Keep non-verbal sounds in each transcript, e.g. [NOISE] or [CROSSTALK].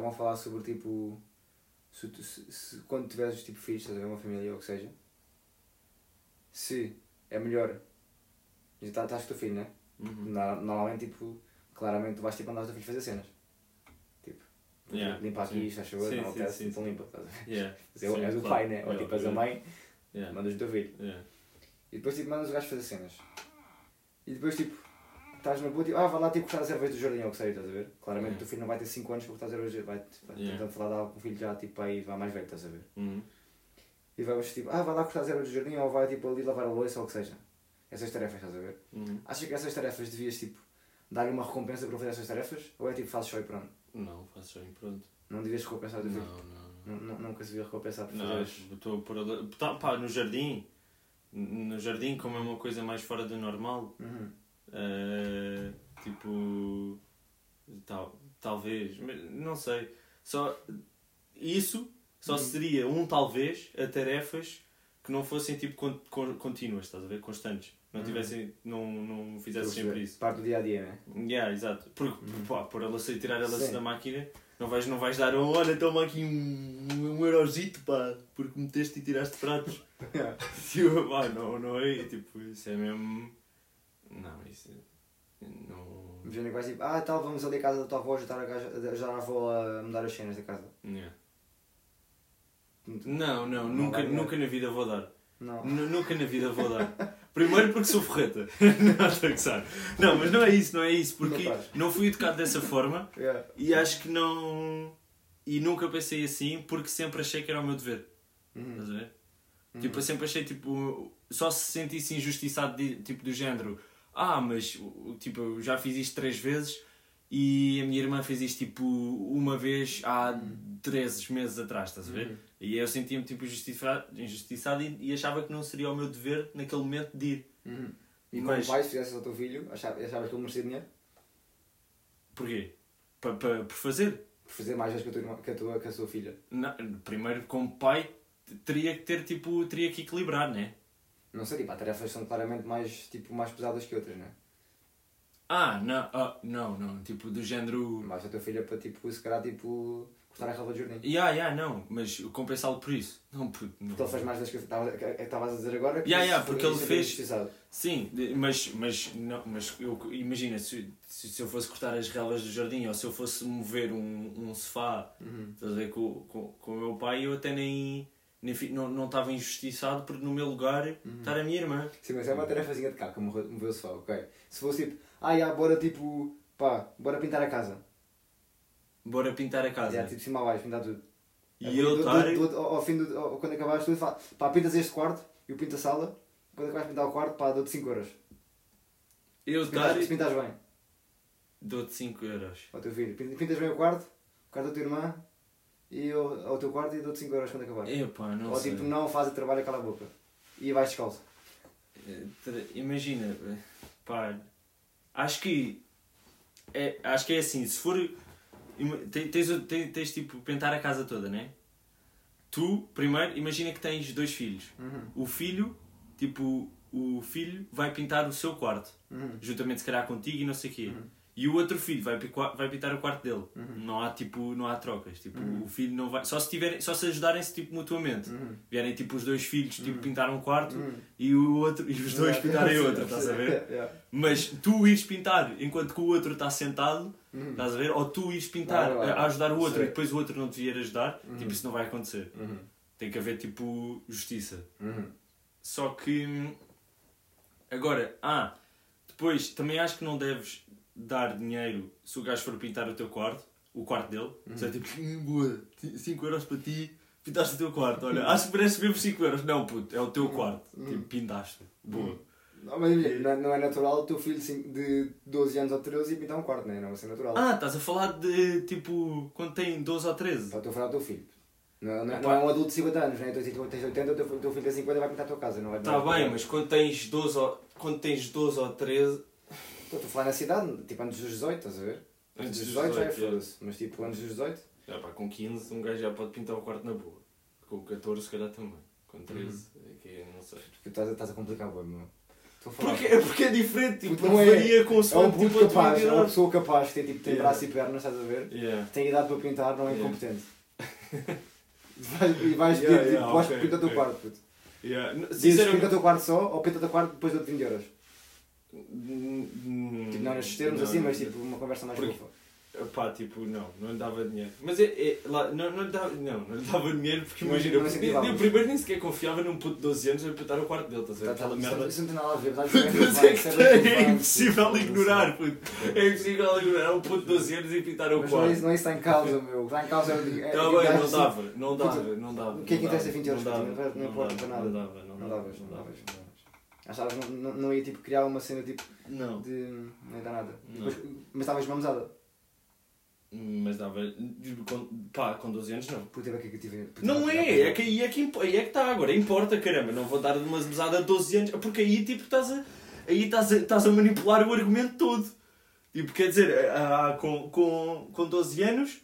Estavam a falar sobre tipo. Se, se, se- quando tiveres tipo filhos, estás a ver uma família ou o que seja. Se é melhor. Já estás com o teu filho, né? Uhum. No- Normalmente, tipo, claramente tu vais tipo andar o teu filho fazer cenas. Tipo, Yeah, limpa aqui, faz favor, Sim, não sim, então limpa. Estás a ver? É [LAUGHS] és o pai, né? Ou tipo, és a mãe, Yeah. mandas o teu filho. Yeah. E depois tipo mandas o gajo fazer cenas. E depois tipo, estás na boa, tipo, ah, vai lá tipo cortar as ervas do jardim ou o que seja, estás a ver? Claramente o teu filho não vai ter 5 anos para cortar as ervas do jardim, vai, vai Yeah. tentando falar de algo com o filho já tipo aí vai mais velho, estás a ver? Uhum. E vamos tipo, ah, vai lá cortar as ervas do jardim ou vai tipo ali lavar a louça ou o que seja. Essas tarefas, estás a ver? Uhum. Achas que essas tarefas devias tipo dar-lhe uma recompensa para fazer essas tarefas? Ou é tipo fazes só e pronto? Não, faço só em pronto. Não devias recompensar o teu Não, filho? não. Nu- nu- Nunca se devia recompensar por Não, fazer. que estou. Tá, pá, no jardim, no jardim como é uma coisa mais fora do normal, Uhum. Eh, tipo, tal, talvez, mas não sei, só, isso só Uhum. seria um talvez a tarefas que não fossem tipo con- con- contínuas, estás a ver, constantes, não Uhum. tivessem, não, não Estou fizessem a sempre perceber. isso. Parte do dia a dia, né? Yeah, exato. Porque, pá, por ela sair tirar ela Sim. da máquina, não vais, não vais dar, um, olha, toma aqui um, um eurozito, pá, porque meteste e tiraste pratos. [LAUGHS] [LAUGHS] Tipo, pá, não, não é, tipo, isso é mesmo... Não, isso não... Que vais tipo, ah tal, vamos ali à casa da tua avó ajudar a, gaja- ajudar a avó a mudar as cenas da casa. Yeah. Não, não, Não nunca, nunca na vida vou dar. Não. Nu- Nunca na vida vou dar. [LAUGHS] Primeiro porque sou forreta. [LAUGHS] não, estou a. Não, mas não é isso, não é isso. Porque Não não fui educado dessa forma Yeah. e acho que não. E nunca pensei assim porque sempre achei que era o meu dever. Uhum. Estás a ver? Uhum. Tipo, eu sempre achei tipo. Só se sentisse injustiçado de, tipo, do género. Ah, mas o- tipo, eu já fiz isto três vezes e a minha irmã fez isto tipo uma vez há 13 meses atrás, estás a ver? Uhum. E eu sentia-me tipo injustiçado, e, e achava que não seria o meu dever naquele momento de ir. Uhum. E Mas- como pai, se fizesse ao teu filho, achavas, achavas que ele merecia dinheiro? Porquê? Pa, pa, por fazer? Por fazer mais vezes que a tua, que a tua, que a sua filha. Não, primeiro, como pai, teria que ter tipo. teria que equilibrar, né? Não sei, tipo, há tarefas que são claramente mais, tipo, mais pesadas que outras, não é? Ah, não, ah, não, não. Tipo, do género. Mais a tua filha para, tipo, se calhar, tipo, cortar a relva de jardim. Ya, ya, não, mas compensá-lo por isso. Não, puto, não. Porque ele fez mais vezes que estavas a dizer agora. Yeah, yeah, porque ele fez-. Sim, mas, mas, não, mas eu, imagina, se, se, eu fosse cortar as relvas do jardim ou se eu fosse mover um, um sofá Uhum. estás a ver, com, com, com o meu pai, eu até nem, não não estava injustiçado porque no meu lugar Uhum. estar a minha irmã. Sim, mas é uma tarefazinha de como mover o sofá, ok? Se fosse tipo, ah, já, bora tipo, pá, bora pintar a casa. Bora pintar a casa. Já, tipo, cima a baixo, pintar tudo. e eu estar. ao, fim do, ao- quando acabares tudo, fala, pá, pintas este quarto, eu pinto a sala, quando acabares de pintar o quarto, pá, dou-te 5 euros. Eu Se se pintares bem, Dou-te 5 euros. ao teu filho. Pin- Pintas bem o quarto, o quarto da tua irmã, e eu, ao teu quarto e dou-te 5 euros quando acabares. Epá, não Ou sei. tipo, não faz o trabalho, cala a boca. E vais descalço. Eh, Imagina, pá, acho que é, acho que é assim, se for tens, o- te- tens, tipo pintar a casa toda, né? Tu, primeiro, imagina que tens dois filhos. Uhum. O filho, tipo, o filho vai pintar o seu quarto, Uhum. juntamente se calhar contigo e não sei o quê. Uhum. E o outro filho vai, vai pintar o quarto dele. Uhum. Não há tipo, não há trocas. Tipo, Uhum. o filho não vai. Só se tiverem, só se ajudarem-se tipo mutuamente. Uhum. Vierem tipo os dois filhos tipo, Uhum. pintar um quarto Uhum. e o outro e os dois pintarem [LAUGHS] outro, estás a ver? [LAUGHS] yeah. Mas tu ires pintar enquanto que o outro está sentado, Uhum. estás a ver? Ou tu ires pintar Vai, vai. a a ajudar o outro Sei. e depois o outro não te vier ajudar, tipo, isso não vai acontecer. Tem que haver tipo justiça. Só que agora, ah, depois também acho que não deves dar dinheiro se o gajo for pintar o teu quarto, o quarto dele. Uhum. É tipo, "Hum, boa, 5 euros para ti, pintaste o teu quarto. Olha, acho que merece mesmo 5 euros. Não, puto, é o teu quarto. Uhum. Tipo, pintaste. Boa. Não, mas não, é- não é natural o teu filho de 12 anos ou 13 e pintar um quarto, não é? Não vai ser natural. Ah, estás a falar de tipo quando tem 12 ou 13. Só estou a falar do teu filho. Não, não, Epá. não é um adulto de 50 anos, né? Tu tens 80, o teu, o teu filho tem 50 e vai pintar a tua casa, não vai Está Tá bem, mas quando tens 12 ou, quando tens 12 ou 13. Estou a falar na cidade, tipo antes dos 18, estás a ver? Antes dos 18 já é foda-se, mas tipo antes dos 18. Já, pá, com 15 um gajo já pode pintar o quarto na boa. Com 14 se calhar também. Com 13 Uhum. é que é, não sei. Porque estás, a- estás a complicar o meu. Estou a falar. Porque, é porque é diferente, tipo, não é. varia É consoante um puto tipo, capaz, é uma pessoa capaz que tem, tipo, tem Yeah. braço e pernas, estás a ver? Yeah. Tem idade para pintar, não é Yeah. incompetente. [LAUGHS] E vais Yeah, pedir, yeah, tipo, vais ok, pinta o teu ok. quarto, puto. Yeah. Dizes pinta o teu quarto só ou pinta o teu quarto depois dou-te 20 euros. Tipo, não nestes termos não, assim, mas tipo uma conversa mais Porque- fofa. Pá, tipo, não, não lhe dava dinheiro. Mas é, é- lá, não, não, lhe dava, não, não lhe dava dinheiro porque Não- imagina, incentivavas. eu primeiro nem sequer confiava num puto de 12 anos a pintar o quarto dele, estás a ver? Tá, tá, Aquela merda. Isso não tem nada a ver, [LAUGHS] a é é é impossível ignorar, puto. É impossível ignorar um puto de 12 anos e pintar o Mas não é, isso, quarto. não é está em causa, meu. Está em causa é o dinheiro. Tá bem, não dava, não dava, não dava. o que é que interessa dava, 20 euros não importa dava, para nada. Não dava, Não dava, não. Achavas que não, não, ia tipo, criar uma cena tipo Não, de. não ia dar nada. Depois, mas estavas mamesada. mas dava, com, pá, com 12 anos não. Puta, é que eu tive. Não é, é que aí é que, aí é que está agora, importa, caramba, não vou dar uma mesada de 12 anos, porque aí tipo estás a, aí estás a, estás a manipular o argumento todo. Tipo, quer dizer, ah, com, com, com 12 anos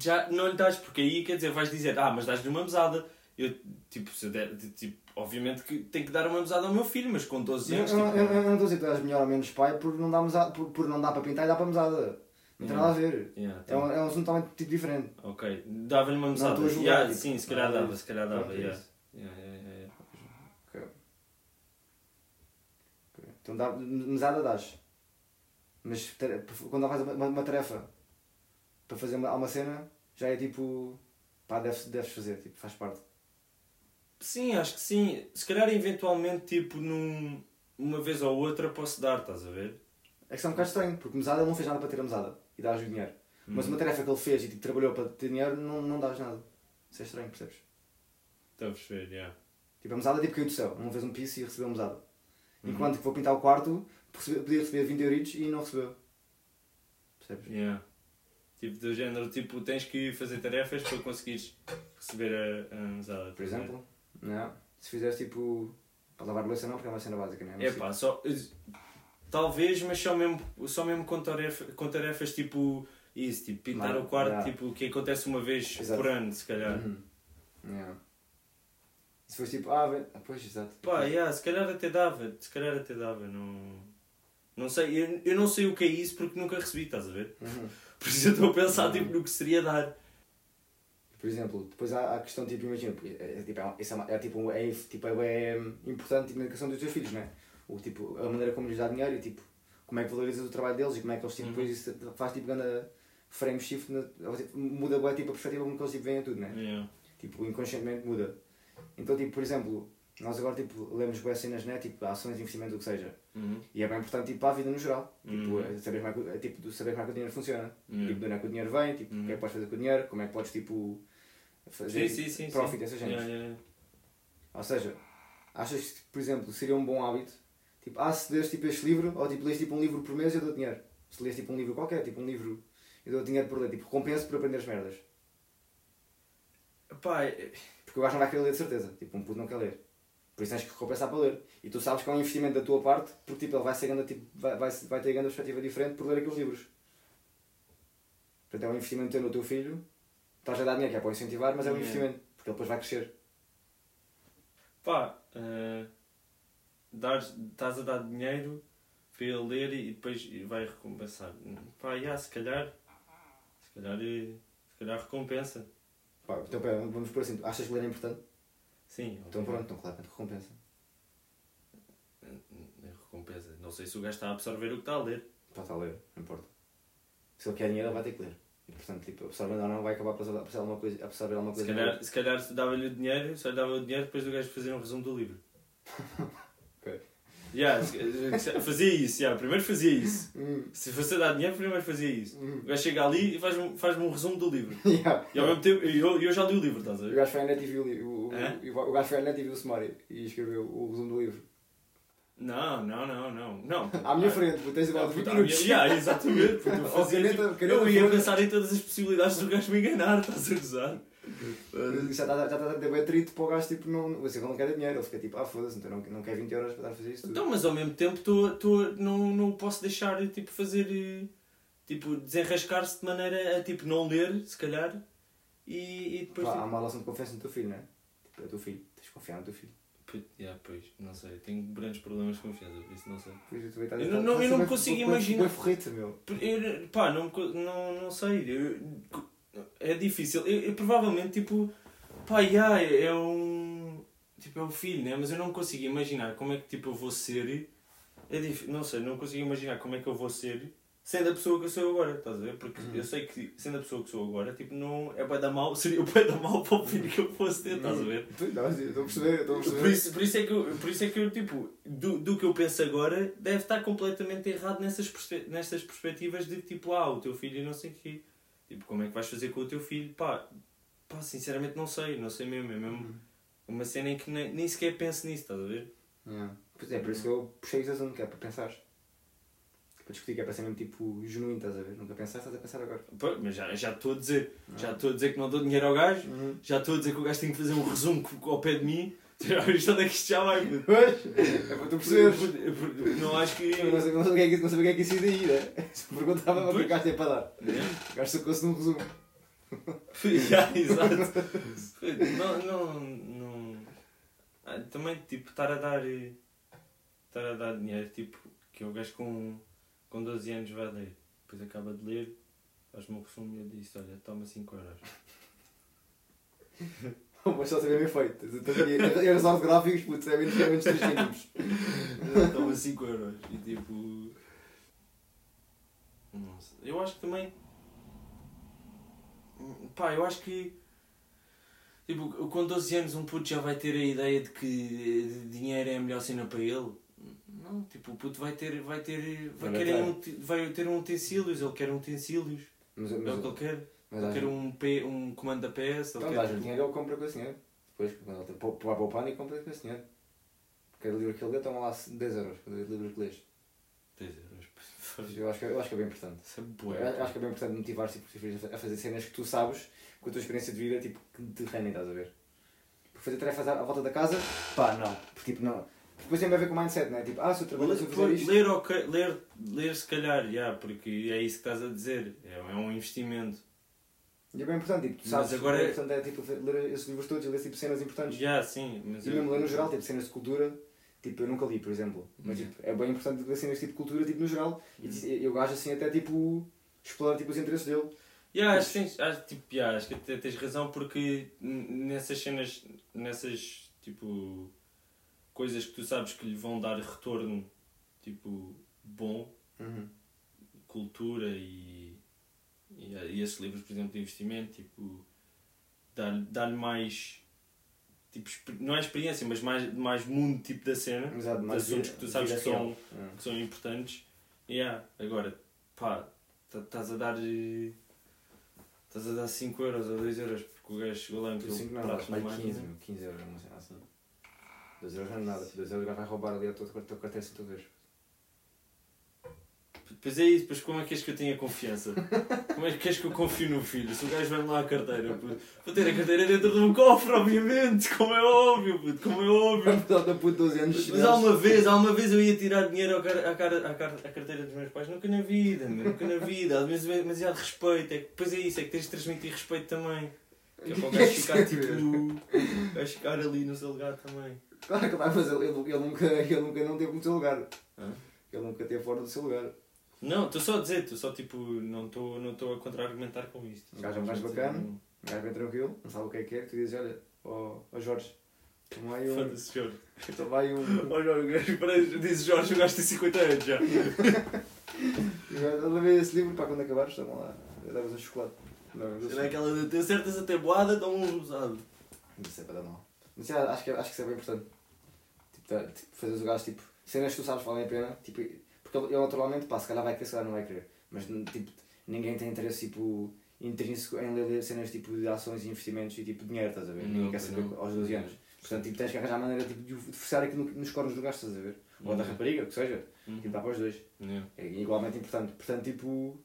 já não lhe dás, porque aí quer dizer, vais dizer, ah, mas dás-lhe uma mesada. Eu, tipo, se eu der, tipo, obviamente que tenho que dar uma mesada ao meu filho, mas com 12 Eu, anos. eu, tipo, eu, eu não estou a dizer que tu és melhor ou menos pai por não dar, mesada, por, por não dar para pintar e dar para mesada. Não tem nada a ver. yeah, É um, é um assunto totalmente tipo diferente. Ok, dava-lhe uma mesada. julgar, Yeah, tipo, sim, se calhar nada dava, se calhar dava. Pronto, é yeah. Yeah, yeah, yeah, yeah. Ok. Ok. Então dá, mesada dás. Mas quando fazes uma, uma tarefa para fazer uma, uma cena, já é tipo. pá, deves, deves fazer, tipo, faz parte. Sim, acho que sim. Se calhar eventualmente, tipo, num, uma vez ou outra posso dar, estás a ver? É que isso é um bocado estranho, porque mesada ele não fez nada para ter a mesada e dás o dinheiro. Mas Hum. uma tarefa que ele fez e tipo, trabalhou para ter dinheiro, não, não dás nada. Isso é estranho, percebes? Estou a perceber, yeah. Tipo, a mesada tipo caiu do céu, não fez um piso e recebeu a mesada. Uhum. Enquanto que vou pintar o quarto, recebe- podia receber 20 euritos e não recebeu. Percebes? Yeah. Tipo, do género, tipo, tens que fazer tarefas para conseguires receber a, a mesada. Por exemplo, não. se fizeres tipo. para lavar louça, não, porque é uma cena básica, não é? É pá, só. Talvez, mas só mesmo, só mesmo com, tarefa, com tarefas tipo. Isso, tipo, pintar Não, o quarto, yeah. tipo, que acontece uma vez Exato. por ano, se calhar. Uhum. Yeah. Se fosse tipo, ah, vem. Ah, pois, exato. Pá, yeah, se calhar até dava, se calhar até dava, não. Não sei, eu, eu não sei o que é isso porque nunca recebi, estás a ver? Uhum. [LAUGHS] Por isso eu estou a pensar Uhum. tipo, no que seria dar. Por exemplo, depois há a questão, tipo, imagina, é, é, tipo, é, uma- isso é, uma- é, tipo, é, tipo, é, importante tipo, na educação dos teus filhos, não é? O, tipo, a maneira como lhes dá dinheiro e tipo, como é que valorizas o trabalho deles e como é que eles tipo, Uhum. depois isso faz tipo grande frame shift, na, tipo, muda bué, tipo, a perspectiva como que eles tipo, veem tudo, não é? Yeah. Tipo, inconscientemente muda. Então, tipo, por exemplo, nós agora tipo, lemos boas cenas, né? Tipo, ações, investimento, o que seja. Uhum. E é bem importante tipo, para a vida no geral. Tipo, Uhum. é saber como é que, é, tipo, saber como é que o dinheiro funciona. Yeah. Tipo, de onde é que o dinheiro vem, tipo, o que é que podes fazer com o dinheiro, como é que podes, tipo, fazer Sim, sim, sim. profit, essas cenas. Yeah, yeah, yeah. Ou seja, achas que, por exemplo, seria um bom hábito? Tipo, ah, se lês tipo, este livro, ou tipo, lês tipo um livro por mês, eu dou dinheiro. Se lês tipo um livro qualquer, tipo um livro, eu dou dinheiro por ler. Tipo, recompenso por aprender as merdas. Pá, é- Porque o gajo não vai querer ler de certeza. Tipo, um puto não quer ler. Por isso tens que recompensar para ler. E tu sabes que é um investimento da tua parte, porque tipo, ele vai, ser grande, tipo, vai, vai, vai ter grande perspectiva diferente por ler aqueles livros. Portanto, é um investimento teu no teu filho. Estás a dar dinheiro que é para o incentivar, mas é um Yeah. investimento. Porque ele depois vai crescer. pá, eh, dares- estás a dar dinheiro para ele ler e depois vai recompensar. Pá, yeah, se calhar. Se calhar, eh, se calhar recompensa. Pá, então, pera, vamos por assim. Achas que ler é importante? Sim, Então pronto, então claramente recompensa. É recompensa. Não sei se o gajo está a absorver o que está a ler. Pá, está a ler, não importa. Se ele quer dinheiro, ele vai ter que ler. E portanto, tipo, absorvendo ou não, vai acabar por absorver alguma coisa. Absorver alguma Se coisa calhar, se calhar se dava-lhe o dinheiro, só lhe dava o dinheiro depois do gajo fazer um resumo do livro. [LAUGHS] Ok. Yeah, fazia isso, yeah, primeiro fazia isso. Hum, Se fosse dar dinheiro, primeiro fazia isso. hum. O gajo chega ali e faz-me faz um resumo do livro. [LAUGHS] Yeah. E ao mesmo tempo, eu, eu já li o livro, estás a O ver? gajo foi à net e viu o, o, o, o gajo foi à net e viu o sumário e escreveu o resumo do livro. Não, não, não, não. não. À minha frente, tu tens igual de 20 puta, à minha- minutos. yeah, exatamente. puto, eu, fazia, caneta- tipo, eu ia pensar em todas as possibilidades do gajo me enganar, [LAUGHS] estás a gozar? Já está já a ter bem atrito para o gajo, tipo, não, assim, ele não quer dinheiro. Ele fica tipo, ah, foda-se, então não, não quer 20 euros para dar a fazer isso tudo. Então, mas ao mesmo tempo tô, tô, não, não posso deixar tipo, fazer. Tipo, desenrascar-se de maneira a tipo, não ler, se calhar. E, e depois. Pá, há tipo, uma relação de confiança no teu filho, não é? Tipo, é o teu filho, tens de confiar no teu filho. Yeah, pois, não sei. Tenho grandes problemas de confiança, por isso não sei. Pois, eu também Eu não- eu não consigo bem- imaginar. forreta, meu. Eu, pá, não, não, não sei. Eu- é difícil. Eu, eu provavelmente, tipo, pá, yeah, é um. Tipo, é o filho, né? Mas eu não consigo imaginar como é que tipo, eu vou ser. É difícil, não sei, não consigo imaginar como é que eu vou ser sendo a pessoa que eu sou agora, estás a ver? Porque Uhum. eu sei que sendo a pessoa que sou agora, tipo, não é para dar mal, [LAUGHS] seria o para dar mal para o filho que eu fosse ter, estás a ver? Tu- não, Estou a perceber, estou a perceber. Por isso, por, isso é que eu, por isso é que eu, tipo, do, do que eu penso agora, deve estar completamente errado nessas, nessas perspectivas de tipo, ah, o teu filho e não sei o quê. Tipo, como é que vais fazer com o teu filho? Pá, pá sinceramente não sei, não sei mesmo. É mesmo Uhum. uma cena em que nem, nem sequer penso nisso, estás a ver? Yeah. Pois é, por isso que eu puxei esse assunto, que é para pensar. Para discutir, que é para ser mesmo tipo genuíno, estás a ver? Nunca pensaste, estás a pensar agora. Pô, mas já já estou a dizer, já estou a dizer que não dou dinheiro ao gajo, Uhum. já estou a dizer que o gajo tem que fazer um resumo ao pé de mim. [LAUGHS] Já viste onde é que isto já vai? Pois, é para tu perceberes. Não acho que. Não sabia, não sabia o que é que, não sabia o que é que isso ia daí, né? Se me perguntava o que é o gajo tem para dar. Né? O gajo sacou-se num resumo. Já, [LAUGHS] exato. não, não, não. Ah, também, tipo, estar a dar. eh, Estar a dar dinheiro, tipo, que o gajo com, com 12 anos vai ler. Depois acaba de ler, faz-me um resumo e eu disse: Olha, toma 5 euros. [LAUGHS] Mas só sabia bem feito. E as aulas gráficos, putz, é menos, é menos 3 cêntimos. toma 5 euros. E tipo. Não sei. Eu acho que também. Pá, eu acho que. Tipo, com 12 anos um puto já vai ter a ideia de que dinheiro é a melhor cena para ele. Não, tipo, o puto vai ter. Vai ter. Vai, Vai querer um, vai ter um utensílios, ele quer um utensílios. Mas, É o que mas, ele quer. mas, Ele quer um, P, um comando da PS. Ele Então, dás o dinheiro, ele compra com esse dinheiro. Depois, quando ele tem- vai poupando e compra com esse dinheiro. Cada livro que ele lê, toma lá 10 euros. Cada livro que lês. 10 euros. Eu acho que, eu acho que é bem importante. Isso é Eu acho que é bem importante motivar-se tipo, a fazer cenas que tu sabes, com a tua experiência de vida, tipo, que te rendem, estás a ver? Porque fazer tarefas à, à volta da casa, pá, não. Porque, tipo, não. Depois tem a ver com o mindset, não é? Tipo, ah, se eu trabalho, se eu fizer Ler, isto. ler, ok, ler, ler se calhar, já, porque é isso que estás a dizer. É, é um investimento. E é bem importante, tipo, tu Mas sabes. agora o que é- é importante é tipo, ler esses livros todos e ler tipo, cenas importantes. Já, sim. Mas E eu- mesmo ler no geral, tipo, cenas de cultura, tipo, eu nunca li, por exemplo. Mas Yeah. tipo, é bem importante ler cenas tipo de cultura, tipo, no geral. E e eu acho assim até tipo. explorar tipo, os interesses dele. Já, acho, tens, acho, tipo, já, acho que tens razão porque nessas cenas, nessas tipo coisas que tu sabes que lhe vão dar retorno tipo bom, cultura e, e, e esses livros, por exemplo, de investimento, tipo, dar-lhe dar mais tipo, não é experiência, mas mais, mais mundo tipo da cena, Exato, mais assuntos que tu sabes que são. É. que são importantes. Yeah. Agora, pá, tá- estás a dar. Estás a dar 5 euros ou 2 euros porque o gajo chegou lá e meteu Cinco um não, prato acho na que vai 15, máquina. meu, 15 euros, não sei assim. 2 euros não é nada, 2 euros vai roubar ali a tua, tua carteira assim toda vez. Depois é isso, depois como é que és que eu tenha confiança? Como é que és que eu confio no filho? Se o gajo vai-me lá a carteira, puto. vou ter a carteira dentro de um cofre, obviamente, como é óbvio, puto, como é óbvio. Apesar da puta 12 anos. Mas há uma vez, há uma vez eu ia tirar dinheiro à, cara- à, car- à carteira dos meus pais, nunca na vida, meu, nunca na vida, às vezes demasiado respeito, é que depois é isso, é que tens de transmitir respeito também. Que é para o gajo ficar tipo. [LAUGHS] Gajo ficar ali no seu lugar também. Claro que vai, mas ele, ele, nunca, [LAUGHS] ele nunca não teve no seu lugar. Hã? Ele nunca teve fora do seu lugar. Não, estou só a dizer, estou só tipo, não estou não estou a contra-argumentar com isto. Um gajo é um gajo bacana. Um gajo bem tranquilo, não sabe o que é que é, que tu dizes, olha, ó ó Jorge, toma aí um. Foda-se, Jorge. [LAUGHS] Toma aí um. [LAUGHS] Ó Jorge, o gajo parece- diz Jorge, o gajo tem 50 anos já. E o gajo, Olha, vê esse livro, para quando acabares, toma lá, davas um chocolate. Não, não Será aquela de ter certas até boada, estão um usado. Isso é para dar mal. Mas já, acho, que, acho que isso é bem importante. Tipo, tá, tipo fazeres o gajo, tipo, cenas que tu sabes valem a pena, tipo, porque ele, naturalmente, pá, se calhar vai querer, se calhar não vai querer. Mas, tipo, ninguém tem interesse, tipo, intrínseco em ler cenas, tipo, de ações e investimentos e, tipo, dinheiro, estás a ver? Não, ninguém quer saber não. aos 12 anos. Portanto, tipo, tens que arranjar a maneira, tipo, de forçar aquilo no- nos cornos do gajo, estás a ver? Ou da Uhum. rapariga, o que seja. Uhum. Tipo, dá para os dois. Yeah. É igualmente importante. Portanto, tipo,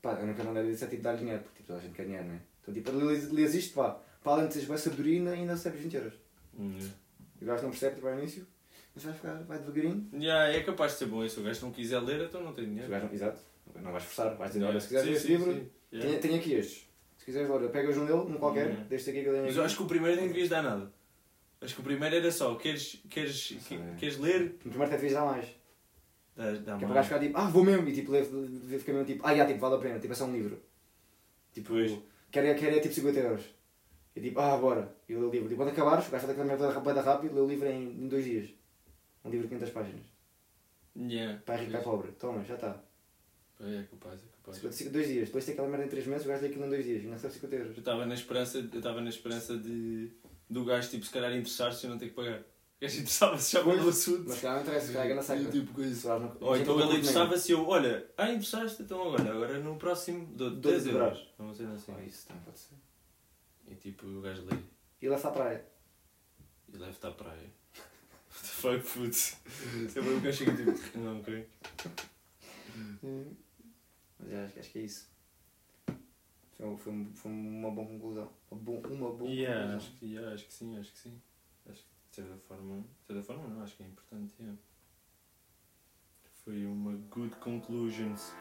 pá, a única maneira disso é tipo dar dinheiro, porque tipo, toda a gente quer dinheiro, não é? Então, tipo, lês, isto, pá, para além de teres boa sabedoria, ainda, ainda recebes 20 euros. Yeah. O gajo não percebe, tipo, ao início, mas vai ficar, vai devagarinho. Yeah, é capaz de ser bom. Se o gajo não quiser ler, então não tem O dinheiro. gajo exato, não vais forçar, vais dizer, olha, se quiseres ler este livro, tenho, tenho aqui estes. Se quiseres, olha, pegas um dele, um qualquer, Yeah. deste aqui que eu tenho Mas eu acho que o primeiro nem devias dar nada. Acho que o primeiro era só, queres, queres, sei. queres ler? No primeiro até devias dar mais. Dá, dá Que é para o gajo ficar tipo, ah, vou mesmo. E tipo, ler- fica mesmo tipo, ah, já, tipo, vale a pena. Tipo, é só um livro. Tipo, Pois. quer, quer é tipo 50 euros. E tipo, ah, bora. E lê o livro. Tipo, quando acabares, o gajo faz aquela merda rápida rápido, lê o livro em, em dois dias. Um livro de 500 páginas. Yeah. Pai rico, pai pobre. Toma, já está. É capaz, é capaz. 50, dois dias. Depois tem aquela merda em 3 meses, o gajo lê aquilo em dois dias. E não recebe 50 euros. Eu estava na esperança, eu estava na esperança de do gajo tipo se calhar interessar-se e eu não ter que pagar. O gajo interessava-se já pelo assunto. Mas se calhar não interessa, calhar é na seca. tipo coisa. Não- Ou então não ele interessava-se eu, olha, ah, interessaste, então agora, agora no próximo dou Dou-te 10 de euros. Vamos dizer assim. Oh, isso também pode ser. E tipo o gajo lê E está a praia. e leva-te à praia. [LAUGHS] What the fuck, putz. [LAUGHS] Sempre o gajo chega tipo, não, ok. Mas acho, acho que é isso. Foi, foi, foi uma boa conclusão. Uma, bom, uma boa Yeah, conclusão. acho, que, yeah, acho que sim, acho que sim. Acho que de certa forma, de certa forma não, acho que é importante, yeah. Foi uma good conclusions.